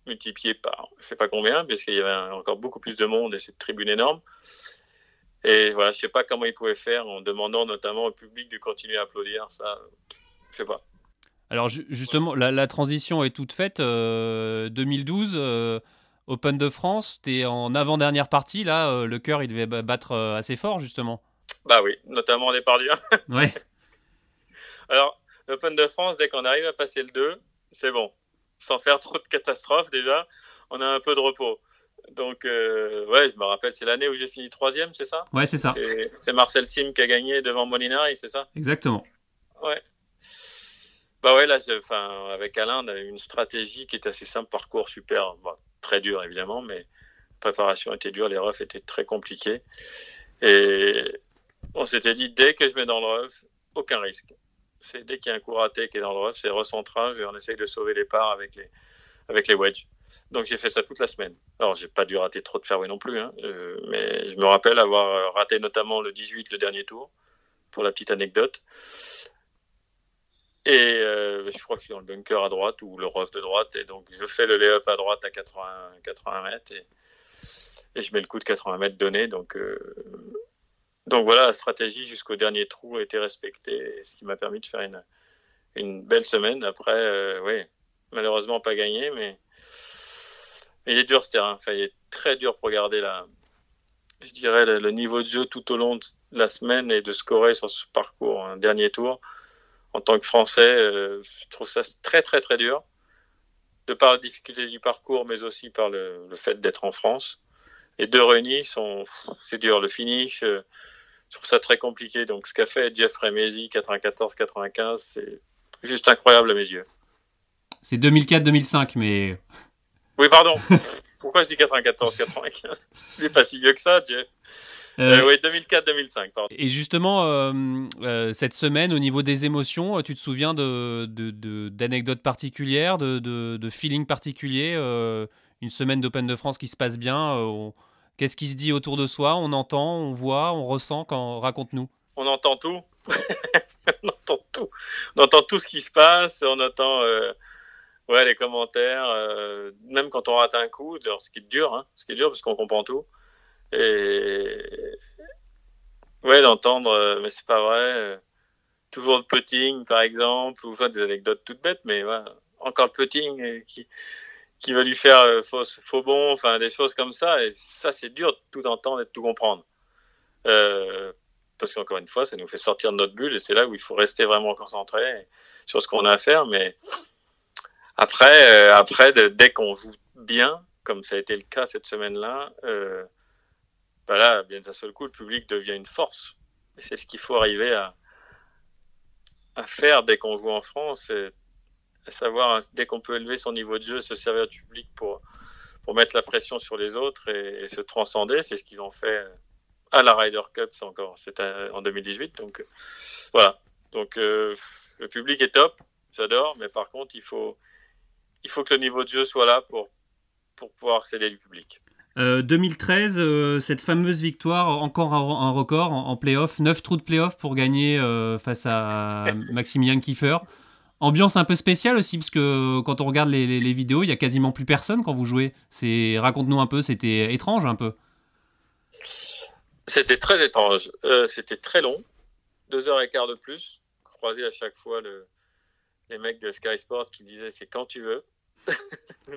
multiplié par je ne sais pas combien, puisqu'il y avait encore beaucoup plus de monde et cette tribune énorme. Et voilà, je sais pas comment ils pouvaient faire en demandant notamment au public de continuer à applaudir. Ça, je sais pas. Alors justement, la, transition est toute faite. 2012, euh, euh, Open de France, tu es en avant-dernière partie. Là, euh, le cœur, il devait battre assez fort, justement. Bah oui, notamment au départ du 1. ouais. Alors, l'Open de France, dès qu'on arrive à passer le 2, c'est bon. Sans faire trop de catastrophes, déjà, on a un peu de repos. Donc, ouais, je me rappelle, c'est l'année où j'ai fini troisième, c'est ça? Ouais, c'est ça. C'est Marcel Sim qui a gagné devant Molinari, c'est ça? Exactement. Ouais. Bah ouais, là, enfin, avec Alain, on a une stratégie qui est assez simple, parcours super, très dur évidemment, mais préparation était dure, les refs étaient très compliqués. Et on s'était dit, dès que je mets dans le ref, aucun risque. C'est dès qu'il y a un coup raté qui est dans le ref, c'est recentrage et on essaye de sauver les parts avec les, avec les wedges. Donc j'ai fait ça toute la semaine. Alors j'ai pas dû rater trop de fairway non plus, hein, euh, mais je me rappelle avoir raté notamment le 18, le dernier tour, pour la petite anecdote. Et euh, je crois que je suis dans le bunker à droite ou le rough de droite. Et donc, je fais le lay-up à droite à 80, 80 mètres et, je mets le coup de 80 mètres donné. Donc, euh, donc voilà, la stratégie jusqu'au dernier trou a été respectée, ce qui m'a permis de faire une, belle semaine. Après, euh, oui, malheureusement pas gagné, mais il est dur ce terrain. Il est très dur pour je dirais, le, niveau de jeu tout au long de la semaine et de scorer sur ce parcours, un dernier tour en tant que Français, euh, je trouve ça très très très dur, de par la difficulté du parcours, mais aussi par le, fait d'être en France. Les deux réunis sont, c'est dur. Le finish, euh, je trouve ça très compliqué. Donc ce qu'a fait Jeff Remesi 94-95, c'est juste incroyable à mes yeux. C'est 2004-2005, mais. Oui, pardon. <laughs> Pourquoi je dis 94-95 Il n'est pas si vieux que ça, Jeff. Euh, oui, 2004-2005. Et justement, euh, euh, cette semaine, au niveau des émotions, tu te souviens d'anecdotes de, particulières, de, de, feeling particulier Une semaine d'Open de France qui se passe bien Qu'est-ce qui se dit autour de soi On entend, on voit, on ressent quand Raconte-nous. On entend tout. <laughs> on entend tout. On entend tout ce qui se passe. On entend ouais, les commentaires. même quand on rate un coup, ce qui est dur, hein, ce qui est dur parce qu'on comprend tout. Et ouais, d'entendre, euh, mais c'est pas vrai. Euh, toujours le putting, par exemple, ou des anecdotes toutes bêtes, mais encore le putting euh, qui, qui va lui faire faux, faux bon, enfin des choses comme ça. Et ça, c'est dur de tout entendre et de tout comprendre. parce qu'encore une fois, ça nous fait sortir de notre bulle et c'est là où il faut rester vraiment concentré sur ce qu'on a à faire. Mais après, euh, après dès qu'on joue bien, comme ça a été le cas cette semaine-là, euh, bah là, bien d'un seul coup, le public devient une force. Et c'est ce qu'il faut arriver à, à faire dès qu'on joue en France, à savoir dès qu'on peut élever son niveau de jeu, se servir du public pour, pour mettre la pression sur les autres et, se transcender. C'est ce qu'ils ont fait à la Ryder Cup, encore, c'était en 2018. Donc voilà. Donc euh, le public est top, j'adore, mais par contre il faut il faut que le niveau de jeu soit là pour pour pouvoir céder du public. 2013, euh, euh, cette fameuse victoire, encore un, record en, playoff, 9 trous de playoff pour gagner euh, face à <laughs> Maximilian Kiefer. Ambiance un peu spéciale aussi, parce que quand on regarde les, vidéos, il y a quasiment plus personne quand vous jouez. C'est Raconte-nous un peu, c'était étrange un peu. C'était très étrange. c'était très long, deux heures et quart de plus. Croisé à chaque fois le, les mecs de Sky Sport qui disaient c'est quand tu veux.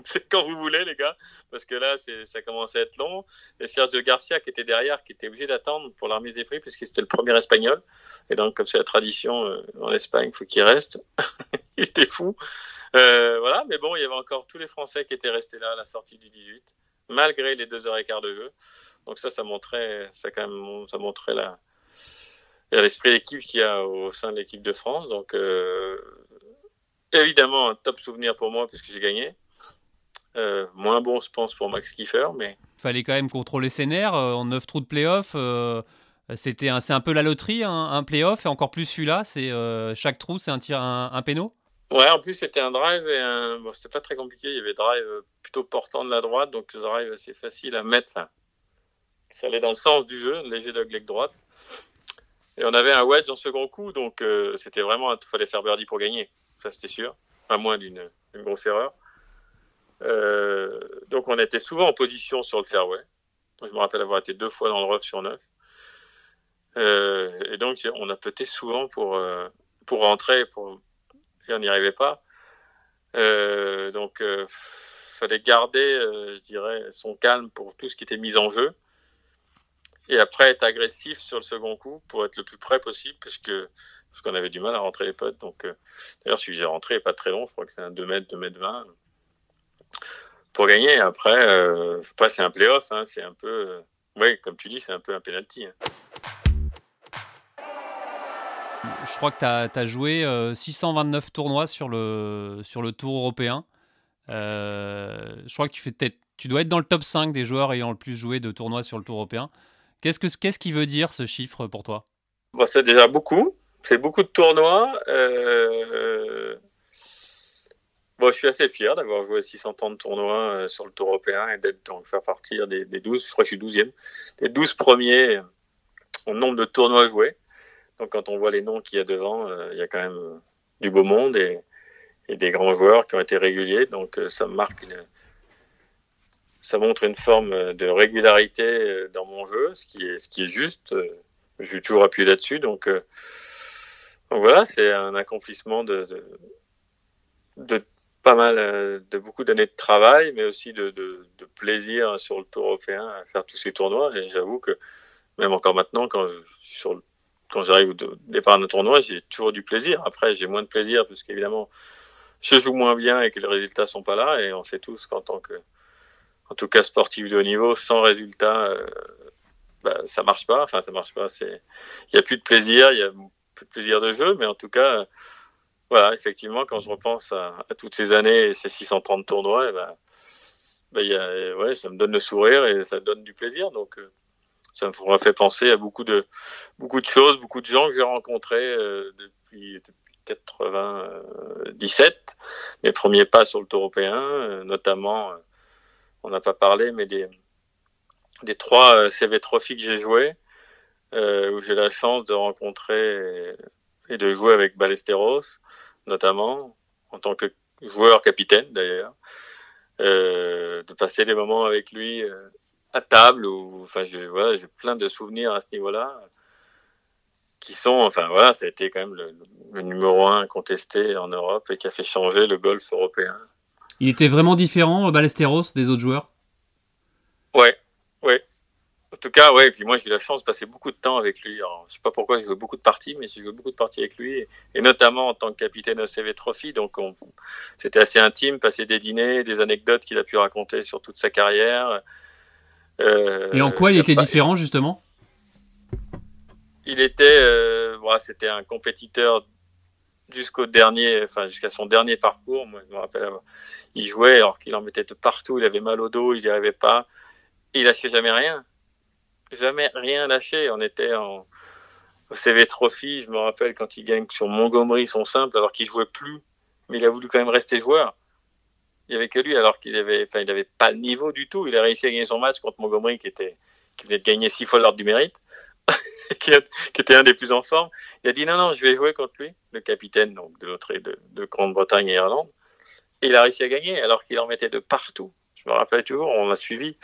C'est quand vous voulez, les gars, parce que là, ça commence à être long. Et Sergio Garcia, qui était derrière, qui était obligé d'attendre pour la remise des prix, puisque c'était le premier espagnol. Et donc, comme c'est la tradition euh, en Espagne, il faut qu'il reste. <laughs> il était fou. Euh, voilà, mais bon, il y avait encore tous les Français qui étaient restés là à la sortie du 18, malgré les deux heures et quart de jeu. Donc, ça, ça montrait, ça quand même, ça montrait l'esprit d'équipe qu'il y a au sein de l'équipe de France. Donc, euh, évidemment un top souvenir pour moi puisque j'ai gagné. Euh, moins bon, je pense, pour Max Kiefer, mais. Il fallait quand même contrôler ses nerfs euh, en 9 trous de playoff. Euh, c'était c'est un peu la loterie, un, un playoff, et encore plus celui-là. C'est chaque trou, c'est un tir, un, un péno. Ouais, en plus c'était un drive et un. Bon, c'était pas très compliqué. Il y avait drive plutôt portant de la droite, donc le drive assez facile à mettre. ça allait dans le sens du jeu, léger de leg droite. Et on avait un wedge en second coup, donc c'était vraiment, il fallait faire birdie pour gagner ça c'était sûr, à moins d'une grosse erreur. Euh, donc on était souvent en position sur le fairway. Je me rappelle avoir été deux fois dans le rough sur neuf. Euh, et donc on a peut-être souvent pour, euh, pour rentrer, pour... et on n'y arrivait pas. donc il fallait garder, je dirais, son calme pour tout ce qui était mis en jeu. Et après être agressif sur le second coup pour être le plus près possible, puisque parce qu'on avait du mal à rentrer les potes. Donc, euh, d'ailleurs, celui que j'ai rentré n'est pas très long, je crois que c'est un 2 mètres, 2 mètres 20 pour gagner. Après, euh, c'est un playoff, hein, c'est un peu, euh, oui, comme tu dis, c'est un peu un penalty. Hein. Je crois que tu as, joué 629 tournois sur le, sur le tour européen. je crois que tu, fais tu dois être dans le top 5 des joueurs ayant le plus joué de tournois sur le tour européen. Qu'est-ce, que, qu'est-ce qui veut dire ce chiffre pour toi? C'est déjà beaucoup c'est beaucoup de tournois. Euh, je suis assez fier d'avoir joué 630 tournois euh, sur le tour européen et d'être donc faire partir des, des, 12, je crois que je suis 12e, des 12 premiers en nombre de tournois joués. Donc quand on voit les noms qu'il y a devant, euh, il y a quand même du beau monde et, et, des grands joueurs qui ont été réguliers. Donc ça marque une, ça montre une forme de régularité dans mon jeu, ce qui est, ce qui est juste. Je suis toujours appuyé là-dessus. Donc, donc voilà, c'est un accomplissement de, de, pas mal, euh, de beaucoup d'années de travail, mais aussi de, de, plaisir sur le tour européen à faire tous ces tournois. Et j'avoue que même encore maintenant, quand j'arrive au départ d'un tournoi, j'ai toujours du plaisir. Après, j'ai moins de plaisir parce qu'évidemment, je joue moins bien et que les résultats sont pas là. Et on sait tous qu'en tant que, en tout cas sportif de haut niveau, sans résultat, euh, bah, ça marche pas. Enfin, ça marche pas. C'est, il y a plus de plaisir. Il y a plaisir de jeu, mais en tout cas, voilà, effectivement, quand je repense à, toutes ces années et ces 630 tournois, et ben, ben, y a, ouais, ça me donne le sourire et ça donne du plaisir. Donc, euh, ça me fait penser à beaucoup de, beaucoup de choses, beaucoup de gens que j'ai rencontrés euh, depuis, depuis 97, mes premiers pas sur le tour européen, euh, notamment, on n'a pas parlé, mais des, des trois CV Trophy que j'ai joués. Euh, où j'ai la chance de rencontrer et, de jouer avec Ballesteros, notamment, en tant que joueur capitaine d'ailleurs, euh, de passer des moments avec lui euh, à table, ou enfin, j'ai voilà, plein de souvenirs à ce niveau-là qui sont, enfin voilà, ça a été quand même le, le, numéro un contesté en Europe et qui a fait changer le golf européen. Il était vraiment différent, Ballesteros, des autres joueurs? Ouais tout cas, ouais. Puis moi, j'ai eu la chance de passer beaucoup de temps avec lui. Alors, je sais pas pourquoi j'ai joué beaucoup de parties, mais j'ai joué beaucoup de parties avec lui, et, notamment en tant que capitaine au CV Trophy. Donc, c'était assez intime, passer des dîners, des anecdotes qu'il a pu raconter sur toute sa carrière. Euh, et en quoi il était différent justement? Il était, euh, c'était un compétiteur jusqu'au dernier, enfin jusqu'à son dernier parcours. Moi, je me rappelle, il jouait alors qu'il en mettait de partout. Il avait mal au dos, il n'y arrivait pas. Il lâchait jamais rien, jamais rien lâché. On était au CV Trophy. Je me rappelle quand il gagne sur Montgomery son simple, alors qu'il jouait plus, mais il a voulu quand même rester joueur. Il n'y avait que lui, alors qu'il avait, enfin, pas le niveau du tout. Il a réussi à gagner son match contre Montgomery, qui était, qui venait de gagner six fois l'ordre du mérite. <laughs> qui, était un des plus en forme, il a dit non, non, je vais jouer contre lui, le capitaine donc, de l'autre de, de Grande-Bretagne et Irlande. Et il a réussi à gagner alors qu'il en mettait de partout. Je me rappelle toujours, on l'a suivi.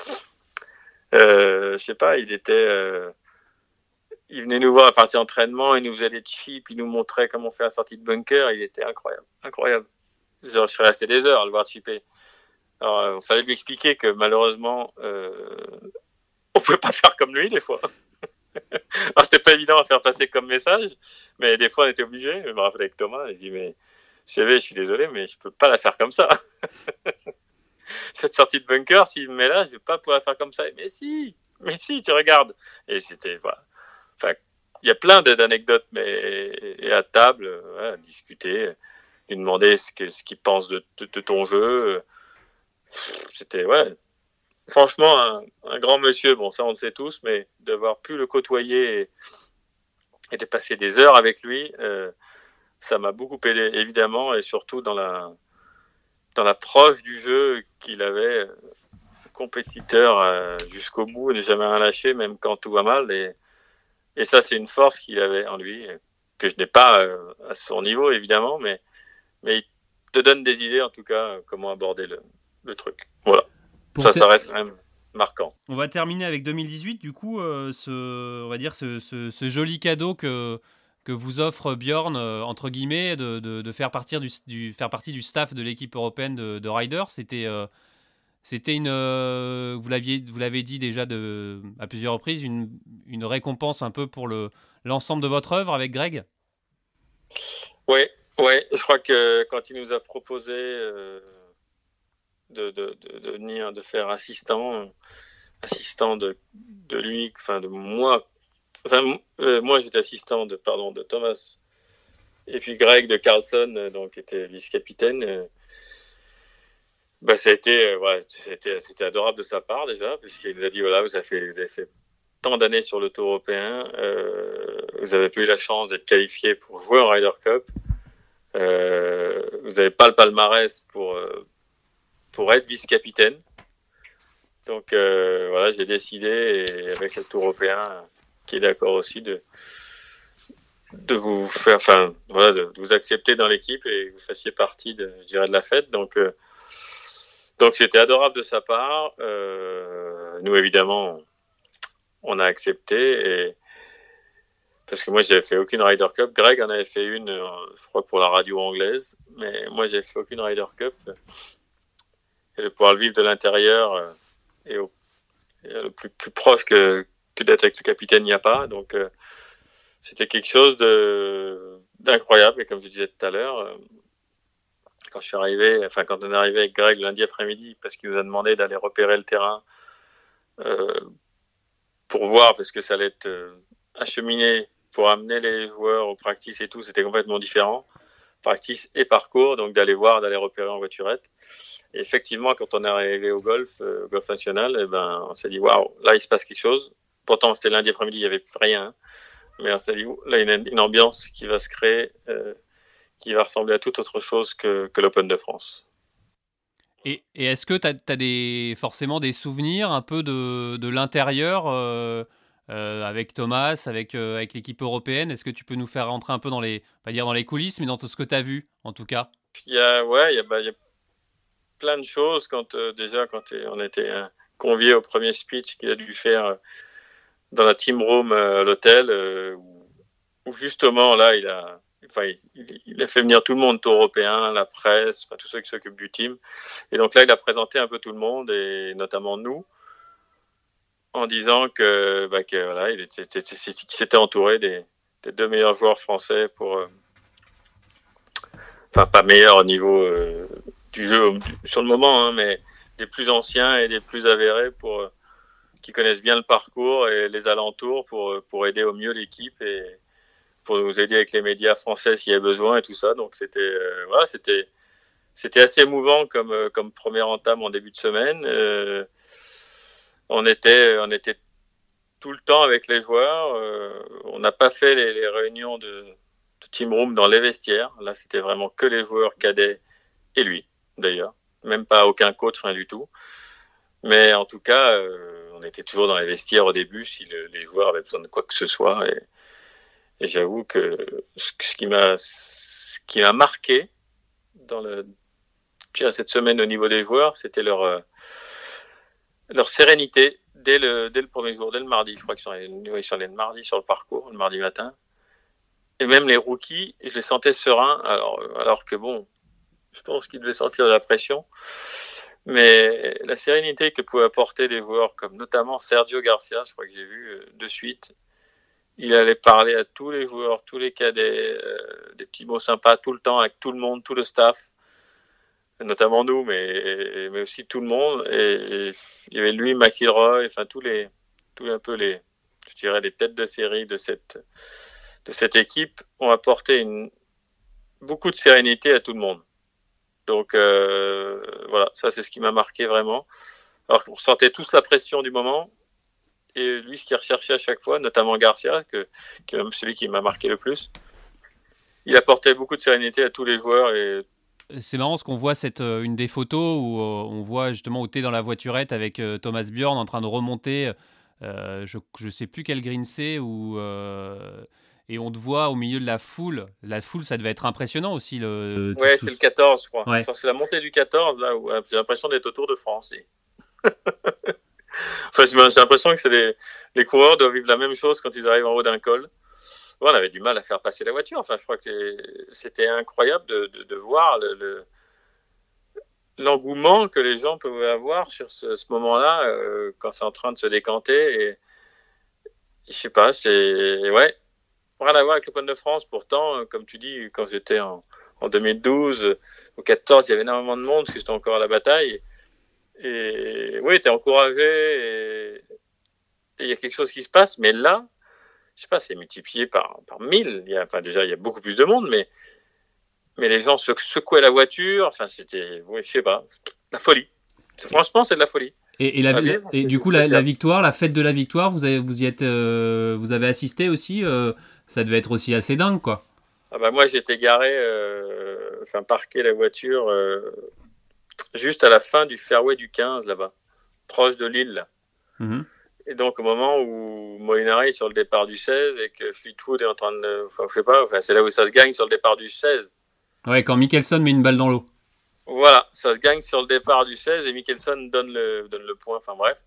Euh, je sais pas, il était. Euh, il venait nous voir à ses entraînements, il nous faisait des chips, il nous montrait comment faire la sortie de bunker. Il était incroyable, incroyable. Je serais resté des heures à le voir chipper. Alors, il fallait lui expliquer que malheureusement, euh, <laughs> on pouvait pas faire comme lui des fois. <laughs> Alors, c'était pas évident à faire passer comme message, mais des fois, on était obligé. Je me rappelle avec Thomas, il dit, mais CV, je suis désolé, mais je peux pas la faire comme ça. <laughs> <laughs> Cette sortie de bunker, s'il me là, je vais pas pouvoir faire comme ça. Mais si, mais si, tu regardes. Et c'était, voilà. Enfin, il y a plein d'anecdotes, mais et à table, à discuter, lui demander ce qu'il ce qu'il pense de, de, de, ton jeu. C'était, ouais, franchement, un, grand monsieur, bon, ça on le sait tous, mais d'avoir pu le côtoyer et, de passer des heures avec lui, euh, ça m'a beaucoup aidé, évidemment, et surtout dans la dans l'approche du jeu qu'il avait, euh, compétiteur euh, jusqu'au bout, ne jamais rien lâché, même quand tout va mal. Et, et ça, c'est une force qu'il avait en lui, que je n'ai pas à son niveau, évidemment, mais, mais il te donne des idées, en tout cas, comment aborder le, le truc. Voilà ça, ça reste quand même marquant. On va terminer avec 2018, du coup, euh, ce, on va dire ce, ce, joli cadeau que, que vous offre Bjorn, euh, entre guillemets, de, de, faire, partir du, faire partie du staff de l'équipe européenne de, de Ryder. C'était euh, c'était une, vous l'aviez l'avez dit déjà de, à plusieurs reprises, une, une récompense un peu pour le l'ensemble de votre œuvre avec Greg? Oui, ouais, je crois que quand il nous a proposé de, de, venir, de faire assistant, assistant de, de lui, enfin de moi. Euh, moi j'étais assistant de, Thomas. Et puis Greg de Carlson, euh, donc était vice-capitaine. Euh, bah, c'était, c'était adorable de sa part déjà, puisqu'il nous a dit voilà, vous avez fait, tant d'années sur le Tour européen, vous avez pas eu la chance d'être qualifié pour jouer en Ryder Cup. Vous n'avez pas le palmarès pour, pour être vice-capitaine. Donc voilà, j'ai décidé, et avec le Tour européen, qui est d'accord aussi, de, de vous faire, enfin, voilà, de, vous accepter dans l'équipe et que vous fassiez partie, de, je dirais, de la fête. Donc, euh, donc c'était adorable de sa part. Euh, nous, évidemment, on a accepté parce que moi, j'avais fait aucune Ryder Cup. Greg en avait fait une, je crois, pour la radio anglaise, mais moi, j'avais fait aucune Ryder Cup et de pouvoir le vivre de l'intérieur euh, et, le plus, plus proche que, que d'être avec le capitaine, il n'y a pas. Donc, euh, c'était quelque chose d'incroyable. Et comme je disais tout à l'heure, euh, quand je suis arrivé, enfin, quand on est arrivé avec Greg lundi après-midi, parce qu'il nous a demandé d'aller repérer le terrain pour voir, parce que ça allait être acheminé pour amener les joueurs au practice et tout, c'était complètement différent practice et parcours, donc d'aller voir, d'aller repérer en voiturette. Et effectivement, quand on est arrivé au golf, euh, au golf national, eh ben, on s'est dit, waouh, là, il se passe quelque chose. Pourtant, c'était lundi après-midi, il n'y avait rien. Mais on s'est dit, là, il y a une, ambiance qui va se créer, euh, qui va ressembler à toute autre chose que, que l'Open de France. Et, et est-ce que tu as, as, des, forcément des souvenirs un peu de, de l'intérieur euh, euh, avec Thomas, avec, avec l'équipe européenne? Est-ce que tu peux nous faire rentrer un peu dans les, pas dire dans les coulisses, mais dans tout ce que tu as vu, en tout cas? Il y a, Ouais, il y a, bah, il y a plein de choses. Quand, déjà, quand on était convié au premier speech qu'il a dû faire dans la team room à l'hôtel, où, justement, là, il a, enfin, il, a fait venir tout le monde, tout européen, la presse, enfin, tous ceux qui s'occupent du team. Et donc là, il a présenté un peu tout le monde, et notamment nous en disant que, bah, que s'était entouré des, deux meilleurs joueurs français pour, euh, enfin pas meilleurs au niveau euh, du jeu sur le moment, hein, mais des plus anciens et des plus avérés pour euh, qui connaissent bien le parcours et les alentours pour pour aider au mieux l'équipe et pour nous aider avec les médias français s'il y a besoin et tout ça. Donc c'était voilà, c'était c'était assez émouvant comme comme première entame en début de semaine on était, on était tout le temps avec les joueurs. Euh, on n'a pas fait les, réunions de, team room dans les vestiaires. Là, c'était vraiment que les joueurs cadets et lui, d'ailleurs. Même pas aucun coach, rien du tout. Mais en tout cas, euh, était toujours dans les vestiaires au début si les joueurs avaient besoin de quoi que ce soit. Et, j'avoue que ce, qui m'a, marqué dans le, cette semaine au niveau des joueurs, c'était leur, euh, leur sérénité dès le, dès le premier jour, dès le mardi. Je crois qu'ils sont, allés, le mardi sur le parcours, le mardi matin. Et même les rookies, je les sentais sereins, alors, alors que bon, je pense qu'ils devaient sentir de la pression. Mais la sérénité que pouvaient apporter des joueurs comme notamment Sergio Garcia, je crois que j'ai vu euh, de suite, il allait parler à tous les joueurs, tous les cadets, euh, des petits mots sympas tout le temps avec tout le monde, tout le staff notamment nous, mais, mais aussi tout le monde. Et, il y avait lui, McIlroy, enfin tous les, tous un peu les, je dirais les têtes de série de cette, de cette équipe ont apporté une, beaucoup de sérénité à tout le monde. Donc euh, voilà, ça c'est ce qui m'a marqué vraiment. Alors qu'on sentait tous la pression du moment. Et lui, ce qu'il recherchait à chaque fois, notamment Garcia, qui est celui qui m'a marqué le plus, il apportait beaucoup de sérénité à tous les joueurs c'est marrant ce qu'on voit cette euh, une des photos où euh, on voit justement où tu es dans la voiturette avec Thomas Bjorn en train de remonter je ne sais plus quel green c'est ou et on te voit au milieu de la foule. La foule, ça devait être impressionnant aussi. Le, ouais, c'est le 14, je crois. C'est la montée du 14, là, où j'ai l'impression d'être au Tour de France. <laughs> enfin, j'ai l'impression que les, les coureurs doivent vivre la même chose quand ils arrivent en haut d'un col on avait du mal à faire passer la voiture. Enfin, je crois que c'était incroyable de, voir le, l'engouement que les gens pouvaient avoir sur ce, moment-là euh, quand c'est en train de se décanter. Et je sais pas, c'est ouais, rien à voir avec l'Open de France. Pourtant, comme tu dis, quand j'étais en, 2012, au 14, il y avait énormément de monde parce que j'étais encore à la bataille. Et oui, tu es encouragé et il y a quelque chose qui se passe. Mais là, je sais pas, c'est multiplié par, par 1000. Il y a, enfin, déjà, il y a beaucoup plus de monde, mais, mais les gens se secouaient la voiture. Enfin, c'était, je sais pas, la folie. Franchement, c'est de la folie. Et, et, la, et du coup, la, victoire, la fête de la victoire, vous avez, vous y êtes, euh, vous avez assisté aussi. Euh, ça devait être aussi assez dingue, quoi. Ah bah moi, j'étais garé, euh, enfin parqué la voiture juste à la fin du fairway du 15 là-bas, proche de l'île. Là. Mm-hmm. Et donc, au moment où Molinari est sur le départ du 16 et que Fleetwood est en train de. Enfin, je sais pas, enfin, c'est là où ça se gagne sur le départ du 16. Ouais, quand Mickelson met une balle dans l'eau. Voilà, ça se gagne sur le départ du 16 et Mickelson donne le, donne le point, enfin bref.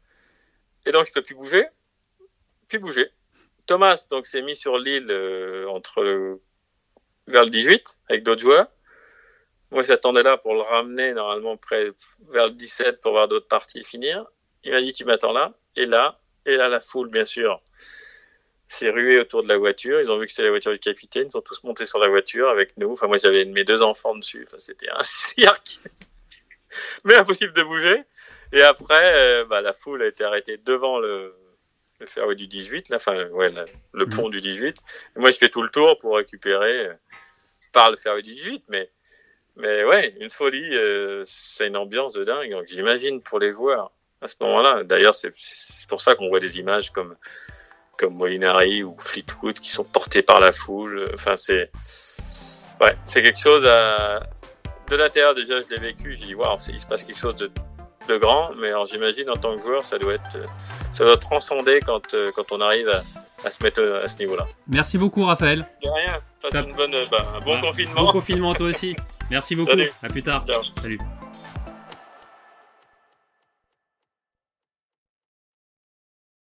Et donc, il ne peut plus bouger. Plus bouger. Thomas donc s'est mis sur l'île euh, entre le, vers le 18 avec d'autres joueurs. Moi, j'attendais là pour le ramener normalement près vers le 17 pour voir d'autres parties finir. Il m'a dit tu m'attends là. Et là, et là, la foule, bien sûr, s'est ruée autour de la voiture. Ils ont vu que c'était la voiture du capitaine. Ils sont tous montés sur la voiture avec nous. Enfin, moi, j'avais mes deux enfants dessus. Enfin, c'était un <laughs> cirque. Mais impossible de bouger. Et après, euh, bah, la foule a été arrêtée devant le, le fairway du 18, là, enfin, ouais, le mmh. pont du 18. Et moi, je fais tout le tour pour récupérer euh, par le fairway du 18. Mais, mais ouais, une folie, euh, c'est une ambiance de dingue. J'imagine pour les joueurs à ce moment-là. D'ailleurs, c'est pour ça qu'on voit des images comme, comme Molinari ou Fleetwood qui sont portés par la foule. Enfin, c'est ouais, c'est quelque chose à... de l'intérieur. Déjà, je l'ai vécu. J'ai dit, waouh, il se passe quelque chose de, de grand. Mais alors, j'imagine en tant que joueur, ça doit être, ça doit transcender quand, quand on arrive à, à se mettre à ce niveau-là. Merci beaucoup, Raphaël. De rien. Passe une bonne, bah, un bon confinement. Bon confinement, toi aussi. Merci <laughs> beaucoup. Salut. À plus tard. Ciao. Salut.